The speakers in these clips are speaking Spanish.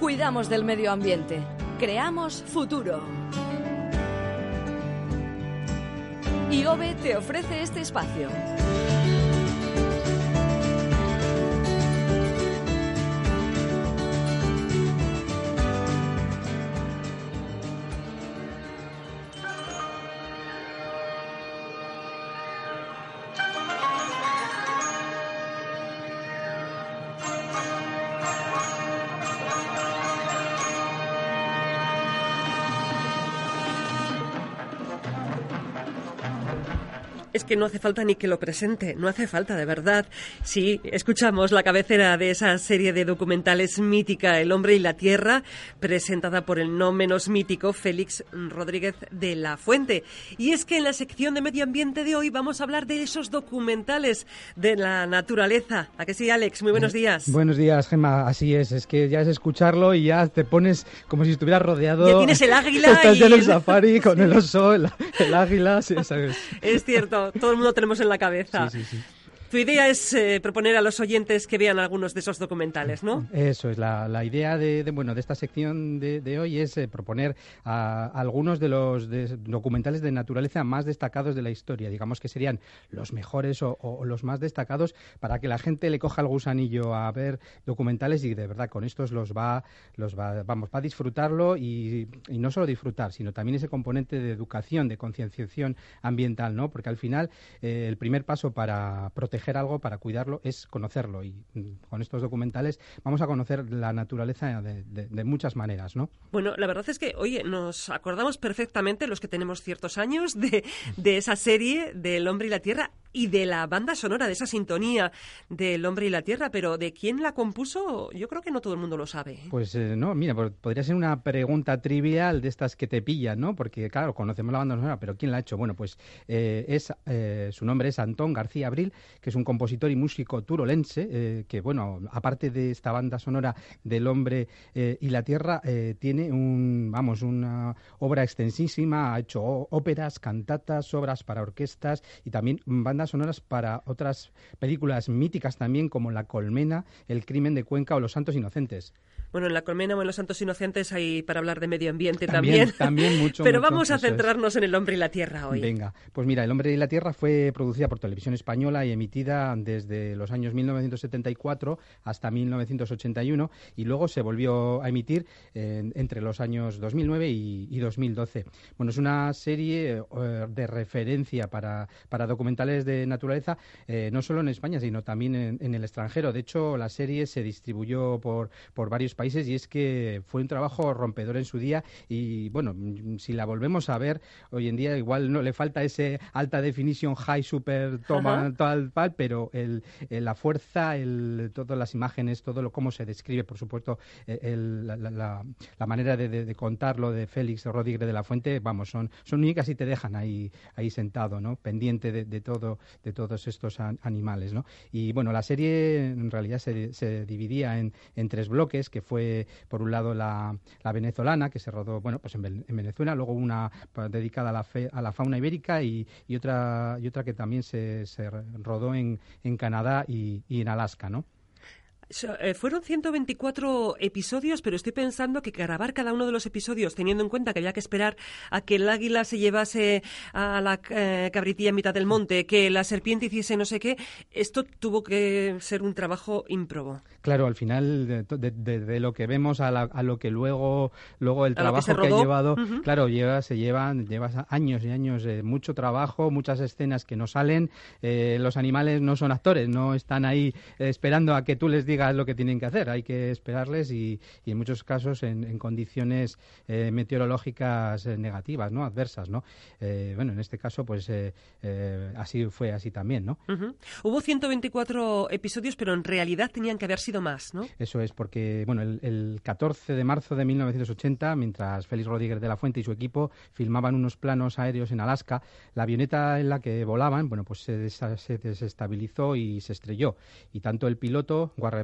Cuidamos del medio ambiente. Creamos futuro. IOBE te ofrece este espacio. Es que no hace falta ni que lo presente, no hace falta de verdad. Sí, escuchamos la cabecera de esa serie de documentales mítica El hombre y la tierra, presentada por el no menos mítico Félix Rodríguez de la Fuente. Y es que en la sección de medio ambiente de hoy vamos a hablar de esos documentales de la naturaleza. ¿A que sí, Alex? Muy buenos días. Buenos días, Gemma. Así es, es que ya es escucharlo y ya te pones como si estuvieras rodeado. Ya tienes el águila Estás y en el safari con el oso, el, el águila, sí, ¿sabes? Es cierto, todo el mundo tenemos en la cabeza. Tu idea es eh, proponer a los oyentes que vean algunos de esos documentales, ¿no? Eso es, la, la idea de, de, bueno, de esta sección de, hoy es eh, proponer algunos de los documentales de naturaleza más destacados de la historia, digamos que serían los mejores o, los más destacados para que la gente le coja el gusanillo a ver documentales y de verdad con estos los va, los va, vamos, va a disfrutarlo y, y no solo disfrutar, sino también ese componente de educación, de concienciación ambiental, ¿no? Porque al final eh, el primer paso para proteger algo, para cuidarlo, es conocerlo. Y mm, con estos documentales vamos a conocer la naturaleza de, de- de muchas maneras, ¿no? Bueno, la verdad es que, oye, nos acordamos perfectamente, los que tenemos ciertos años, de, de esa serie del hombre y la tierra y de la banda sonora, de esa sintonía del hombre y la tierra, pero de quién la compuso, yo creo que no todo el mundo lo sabe. ¿eh? Pues eh, no, mira, pues podría ser una pregunta trivial de estas que te pillan, ¿no? Porque, claro, conocemos la banda sonora, pero ¿quién la ha hecho? Bueno, pues eh, es su nombre es Antón García Abril, que es un compositor y músico turolense, eh, que, bueno, aparte de esta banda sonora del hombre eh, y la tierra, eh, tiene un, vamos, una obra extensísima, ha hecho óperas, cantatas, obras para orquestas y también bandas sonoras para otras películas míticas también, como La Colmena, El crimen de Cuenca o Los Santos Inocentes. Bueno, en la colmena o en los santos inocentes hay para hablar de medio ambiente También, también. también mucho, Pero mucho, vamos a es. centrarnos en el hombre y la tierra hoy. Venga, pues mira, El hombre y la tierra fue producida por Televisión Española y emitida desde los años 1974 hasta 1981 y luego se volvió a emitir eh, entre los años 2009 y, y 2012. Bueno, es una serie eh, de referencia para, para documentales de naturaleza, eh, no solo en España, sino también en, en el extranjero. De hecho, la serie se distribuyó por, por varios países y es que fue un trabajo rompedor en su día y bueno, si la volvemos a ver hoy en día igual no le falta ese alta definición high super toma tal pero el- la fuerza, todas las imágenes, todo lo cómo se describe, por supuesto, eh, la, manera de, contarlo de Félix Rodríguez de la Fuente, vamos, son, son únicas y te dejan ahí, ahí sentado, ¿no? Pendiente de, todo, de todos estos an- animales, ¿no? Y bueno, la serie en realidad se, dividía en, tres bloques, que fue por un lado la, la venezolana, que se rodó, bueno, pues en, Ven- en Venezuela, luego una dedicada a la, fe- a la fauna ibérica y, otra y otra que también se rodó en, en Canadá y, y en Alaska, ¿no? Eh, fueron 124 episodios, pero estoy pensando que grabar cada uno de los episodios, teniendo en cuenta que había que esperar a que el águila se llevase a la eh, cabritilla en mitad del monte, que la serpiente hiciese no sé qué, esto tuvo que ser un trabajo ímprobo. Claro, al final, de, de- de- de lo que vemos a, la- a lo que luego, luego el que trabajo que, ha llevado, claro, lleva, se llevan, llevas años y años de mucho trabajo, muchas escenas que no salen. eh, los animales no son actores, no están ahí eh, esperando a que tú les digas lo que tienen que hacer. Hay que esperarles y, y en muchos casos en, en condiciones eh, meteorológicas eh, negativas, ¿no? Adversas, ¿no? Eh, bueno, en este caso, pues eh, eh, así fue así también, ¿no? Ujú. Hubo 124 episodios, pero en realidad tenían que haber sido más, ¿no? Eso es, porque bueno, el, el 14 de marzo de 1980, mientras Félix Rodríguez de la Fuente y su equipo filmaban unos planos aéreos en Alaska, la avioneta en la que volaban, bueno, pues se, se desestabilizó y se estrelló. Y tanto el piloto, Warren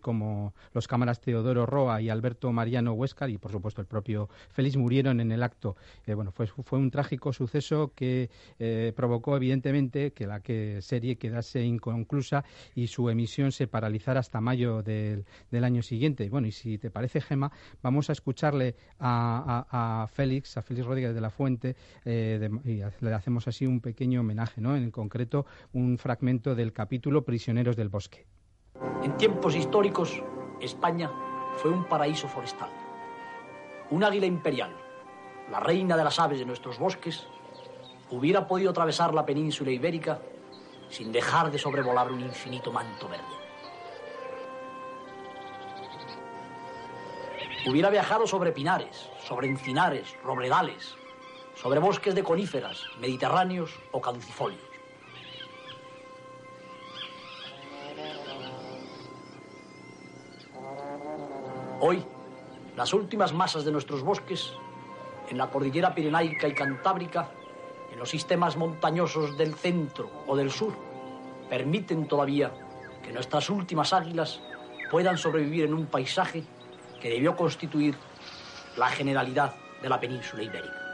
Como los cámaras Teodoro Roa y Alberto Mariano Huescar y por supuesto el propio Félix murieron en el acto. Eh, bueno, fue, fue un trágico suceso que eh, provocó evidentemente que la que serie quedase inconclusa y su emisión se paralizara hasta mayo del, año siguiente. Bueno, y si te parece, Gema, vamos a escucharle a, Félix, a Félix Rodríguez de la Fuente, eh, y le hacemos así un pequeño homenaje, ¿no? En concreto, un fragmento del capítulo Prisioneros del Bosque. En tiempos históricos, España fue un paraíso forestal. Un águila imperial, la reina de las aves de nuestros bosques, hubiera podido atravesar la península ibérica sin dejar de sobrevolar un infinito manto verde. Hubiera viajado sobre pinares, sobre encinares, robledales, sobre bosques de coníferas, mediterráneos o caducifolios. Hoy, las últimas masas de nuestros bosques, en la cordillera pirenaica y cantábrica, en los sistemas montañosos del centro o del sur, permiten todavía que nuestras últimas águilas puedan sobrevivir en un paisaje que debió constituir la generalidad de la península ibérica.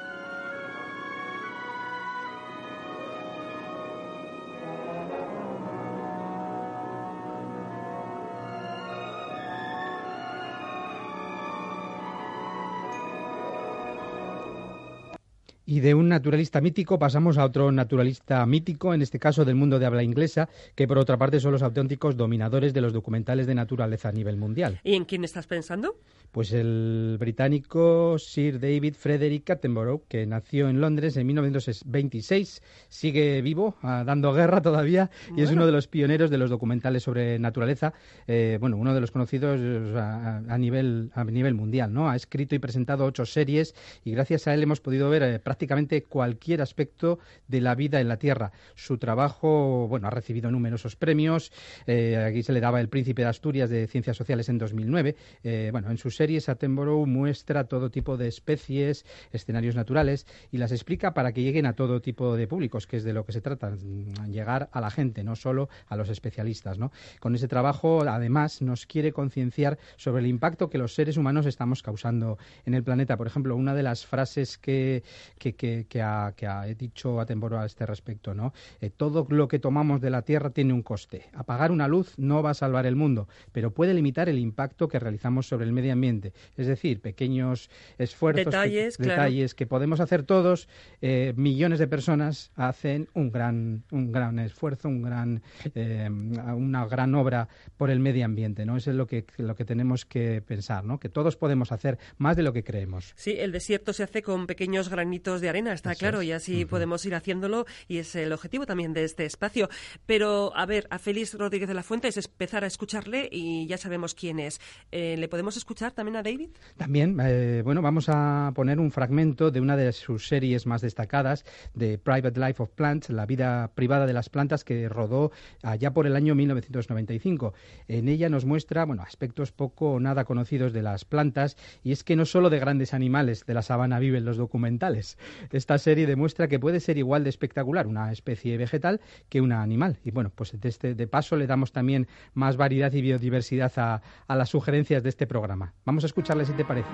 Y de un naturalista mítico pasamos a otro naturalista mítico, en este caso del mundo de habla inglesa, que por otra parte son los auténticos dominadores de los documentales de naturaleza a nivel mundial. ¿Y en quién estás pensando? Pues el británico Sir David Frederick Attenborough, que nació en Londres en 1926, sigue vivo, ah, dando guerra todavía, y es uno de los pioneros de los documentales sobre naturaleza, eh, bueno, uno de los conocidos a, nivel, a nivel mundial, ¿no? Ha escrito y presentado ocho series y gracias a él hemos podido ver eh, prácticamente cualquier aspecto de la vida en la Tierra. Su trabajo, bueno, ha recibido numerosos premios, eh, aquí se le daba el Príncipe de Asturias de Ciencias Sociales en 2009, bueno, en sus series Attenborough muestra todo tipo de especies, escenarios naturales y las explica para que lleguen a todo tipo de públicos, que es de lo que se trata, mm, llegar a la gente, no solo a los especialistas. Con ese trabajo, además, nos quiere concienciar sobre el impacto que los seres humanos estamos causando en el planeta. Por ejemplo, una de las frases que, que, ha, dicho Attenborough a este respecto, ¿no? Eh, todo lo que tomamos de la Tierra tiene un coste. Apagar una luz no va a salvar el mundo, pero puede limitar el impacto que realizamos sobre el medio ambiente es decir, pequeños esfuerzos, detalles, que podemos hacer todos, eh, millones de personas hacen un gran, un gran esfuerzo, un gran, eh, una gran obra por el medio ambiente. ¿no? Eso es lo que, lo que tenemos que pensar, ¿no? que todos podemos hacer más de lo que creemos. Sí, el desierto se hace con pequeños granitos de arena, está claro, y así podemos ir haciéndolo y es el objetivo también de este espacio. Pero, a ver, a Félix Rodríguez de la Fuente es empezar a escucharle y ya sabemos quién es. Eh, ¿Le podemos escuchar también? también a David? También, eh, bueno, vamos a poner un fragmento de una de sus series más destacadas, de Private Life of Plants, la vida privada de las plantas, que rodó allá por el año 1995. En ella nos muestra, bueno, aspectos poco o nada conocidos de las plantas, y es que no solo de grandes animales de la sabana viven los documentales. Esta serie demuestra que puede ser igual de espectacular una especie vegetal que una animal. Y bueno, pues de, este, de paso le damos también más variedad y biodiversidad a, las sugerencias de este programa. Vamos a escucharle si te parece.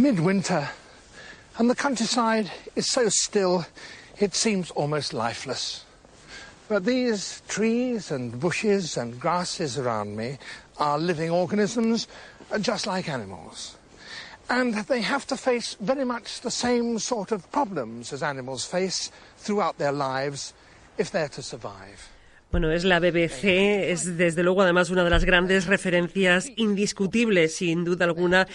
Midwinter, and the countryside is so still it seems almost lifeless. But these trees and bushes and grasses around me are living organisms uh, just like animals. And they have to face very much the same sort of problems as animals face throughout their lives if they're to survive. Bueno, es la BBC, es desde luego además una de las grandes referencias indiscutibles, sin duda alguna,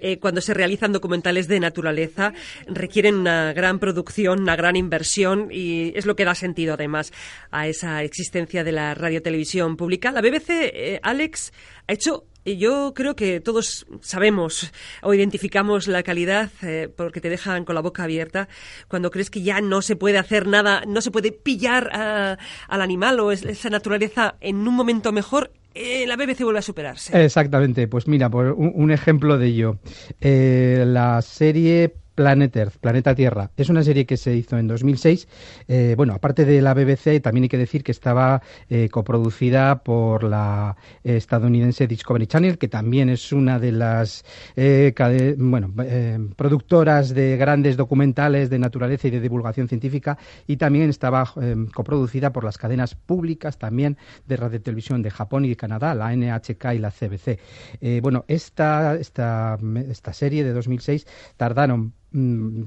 eh, cuando se realizan documentales de naturaleza. Requieren una gran producción, una gran inversión y es lo que da sentido además a esa existencia de la radiotelevisión pública. La BBC, eh, Alex, ha hecho yo creo que todos sabemos o identificamos la calidad eh, porque te dejan con la boca abierta cuando crees que ya no se puede hacer nada, no se puede pillar al animal o esa naturaleza en un momento mejor. Eh, la BBC vuelve a superarse. Exactamente, pues mira, por un, ejemplo de ello, eh, la serie Planet Earth, Planeta Tierra. Es una serie que se hizo en 2006. Eh, bueno, aparte de la BBC, también hay que decir que estaba eh, coproducida por la estadounidense Discovery Channel, que también es una de las eh, bueno, productoras de grandes documentales de naturaleza y de divulgación científica, y también estaba coproducida por las cadenas públicas también de radio televisión de Japón y de Canadá, la NHK y la CBC. bueno, esta, esta, esta serie de 2006 tardaron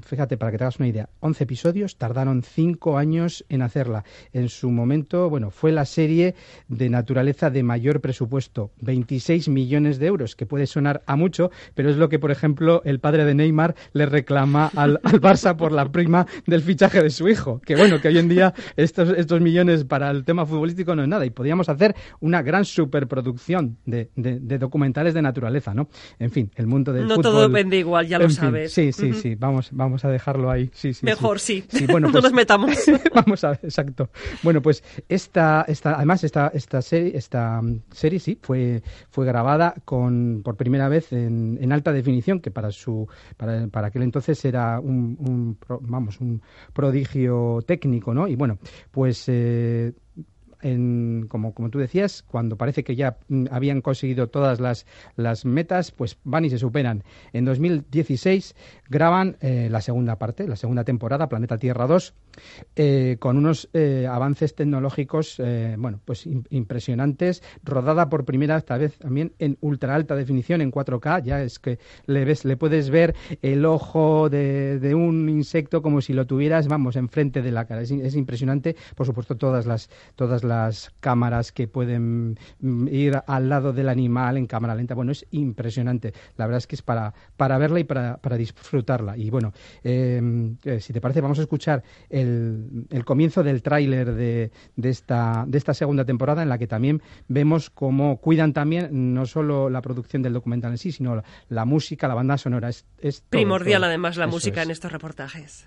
fíjate, para que te hagas una idea, 11 episodios, tardaron 5 años en hacerla. En su momento, bueno, fue la serie de naturaleza de mayor presupuesto, 26 millones de euros, que puede sonar a mucho, pero es lo que, por ejemplo, el padre de Neymar le reclama al, Barça por la prima del fichaje de su hijo. Que bueno, que hoy en día estos, estos millones para el tema futbolístico no es nada y podríamos hacer una gran superproducción de, de, documentales de naturaleza, ¿no? En fin, el mundo del no fútbol... No todo depende igual, ya lo sabes. Sí, sí, sí vamos, vamos a dejarlo ahí. Sí, sí, Mejor, sí. bueno, no pues nos metamos. vamos a ver, exacto. Bueno, pues esta, esta además, esta, esta serie, esta serie sí, fue, fue grabada con, por primera vez en, en alta definición, que para su, para, para aquel entonces era un, un vamos, un prodigio técnico, ¿no? Y bueno, pues eh, como, como tú decías, cuando parece que ya mm, habían conseguido todas las, las metas, pues van y se superan. En 2016 graban eh, la segunda parte, la segunda temporada, Planeta Tierra 2, eh, con unos eh, avances tecnológicos, bueno, pues impresionantes, rodada por primera vez también en ultra alta definición, en 4K, ya es que le, ves, le puedes ver el ojo de, de un insecto como si lo tuvieras, vamos, enfrente de la cara. Es, es impresionante, por supuesto, todas las, todas las cámaras que pueden mm, ir al lado del animal en cámara lenta. Bueno, es impresionante. La verdad es que es para, para verla y para, para disfrutarla. Y bueno, em, eh, si te parece, vamos a escuchar el, el comienzo del tráiler de, de, esta, de esta segunda temporada en la que también vemos cómo cuidan también no solo la producción del documental en sí, sino la, música, la banda sonora. Es, es Primordial, además, la música en estos reportajes.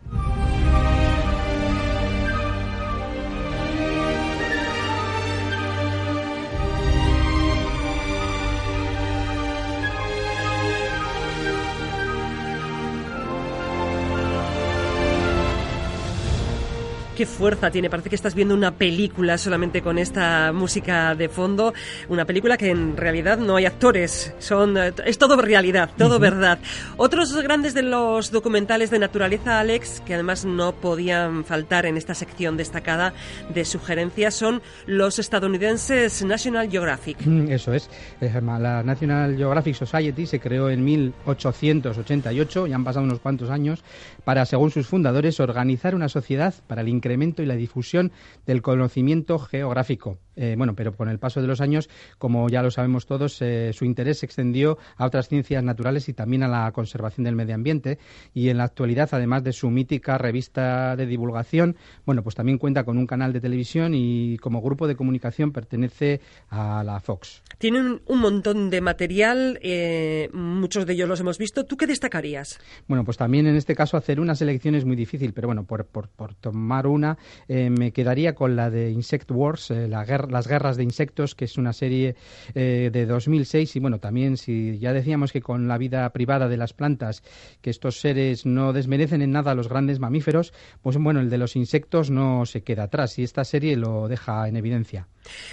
Qué fuerza tiene. Parece que estás viendo una película solamente con esta música de fondo. Una película que en realidad no hay actores. Son, eh, es todo realidad, todo verdad. Otros grandes de los documentales de naturaleza, Alex, que además no podían faltar en esta sección destacada de sugerencias, son los estadounidenses National Geographic. Mm, eso es. La National Geographic Society se creó en 1888, ya han pasado unos cuantos años, para, según sus fundadores, organizar una sociedad para el incremento y la difusión del conocimiento geográfico. Eh, bueno, pero con el paso de los años, como ya lo sabemos todos, eh, su interés se extendió a otras ciencias naturales y también a la conservación del medio ambiente. Y en la actualidad, además de su mítica revista de divulgación, bueno, pues también cuenta con un canal de televisión y como grupo de comunicación pertenece a la Fox. Tienen un montón de material, eh, muchos de ellos los hemos visto. ¿Tú qué destacarías? Bueno, pues también en este caso hacer una selección es muy difícil, pero bueno, por, por, por tomar una, me quedaría con la de Insect Wars, la guerra las guerras de insectos, que es una serie eh, de 2006 y bueno, también si ya decíamos que con la vida privada de las plantas, que estos seres no desmerecen en nada a los grandes mamíferos, pues bueno, el de los insectos no se queda atrás y esta serie lo deja en evidencia.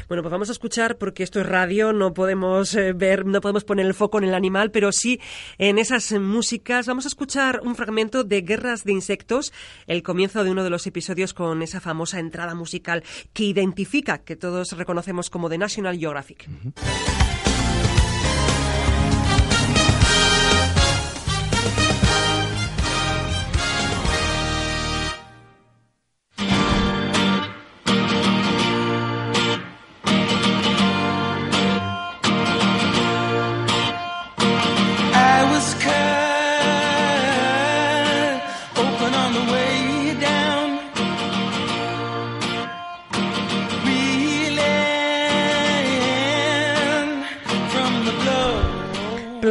Bueno, pues vamos a escuchar porque esto es radio, no podemos eh, ver, no podemos poner el foco en el animal, pero sí en esas músicas. Vamos a escuchar un fragmento de Guerras de Insectos, el comienzo de uno de los episodios con esa famosa entrada musical que identifica que todos reconocemos como The National Geographic.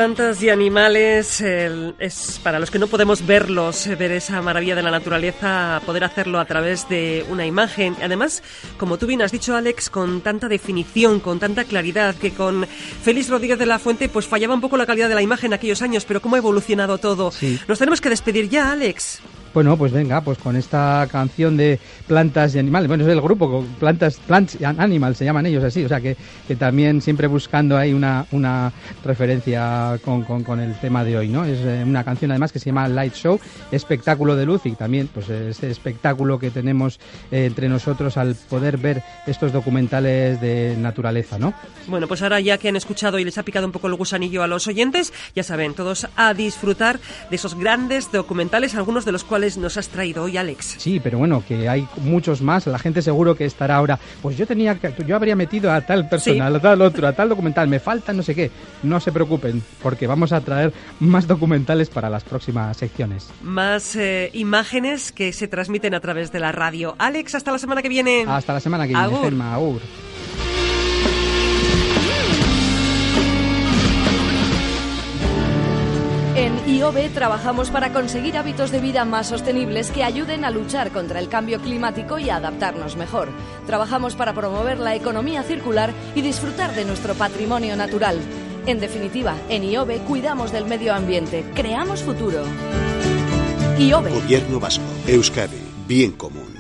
Plantas y animales es para los que no podemos verlos, eh, ver esa maravilla de la naturaleza, poder hacerlo a través de una imagen. Además, como tú bien has dicho, Alex, con tanta definición, con tanta claridad, que con Félix Rodríguez de la Fuente pues fallaba un poco la calidad de la imagen aquellos años, pero cómo ha evolucionado todo. Nos tenemos que despedir ya, Alex. Bueno, pues venga, pues con esta canción de plantas y animales, bueno, es el grupo, plantas, plants and animals se llaman ellos así, o sea que, que también siempre buscando ahí una, una referencia con, con, el tema de hoy, ¿no? Es eh, una canción además que se llama Light Show, espectáculo de luz y también pues ese espectáculo que tenemos eh, entre nosotros al poder ver estos documentales de naturaleza, ¿no? Bueno, pues ahora ya que han escuchado y les ha picado un poco el gusanillo a los oyentes, ya saben, todos a disfrutar de esos grandes documentales, algunos de los cuales nos has traído hoy, Alex. Sí, pero bueno, que hay muchos más. La gente seguro que estará ahora. Pues yo tenía que, yo habría metido a tal persona, a tal otro, a tal documental. Me falta no sé qué. No se preocupen, porque vamos a traer más documentales para las próximas secciones. Más eh, imágenes que se transmiten a través de la radio. Alex, hasta la semana que viene. Hasta la semana que viene, Agur. En IOB trabajamos para conseguir hábitos de vida más sostenibles que ayuden a luchar contra el cambio climático y a adaptarnos mejor. Trabajamos para promover la economía circular y disfrutar de nuestro patrimonio natural. En definitiva, en IOB cuidamos del medio ambiente, creamos futuro. IOB. Gobierno Vasco, Euskadi, bien común.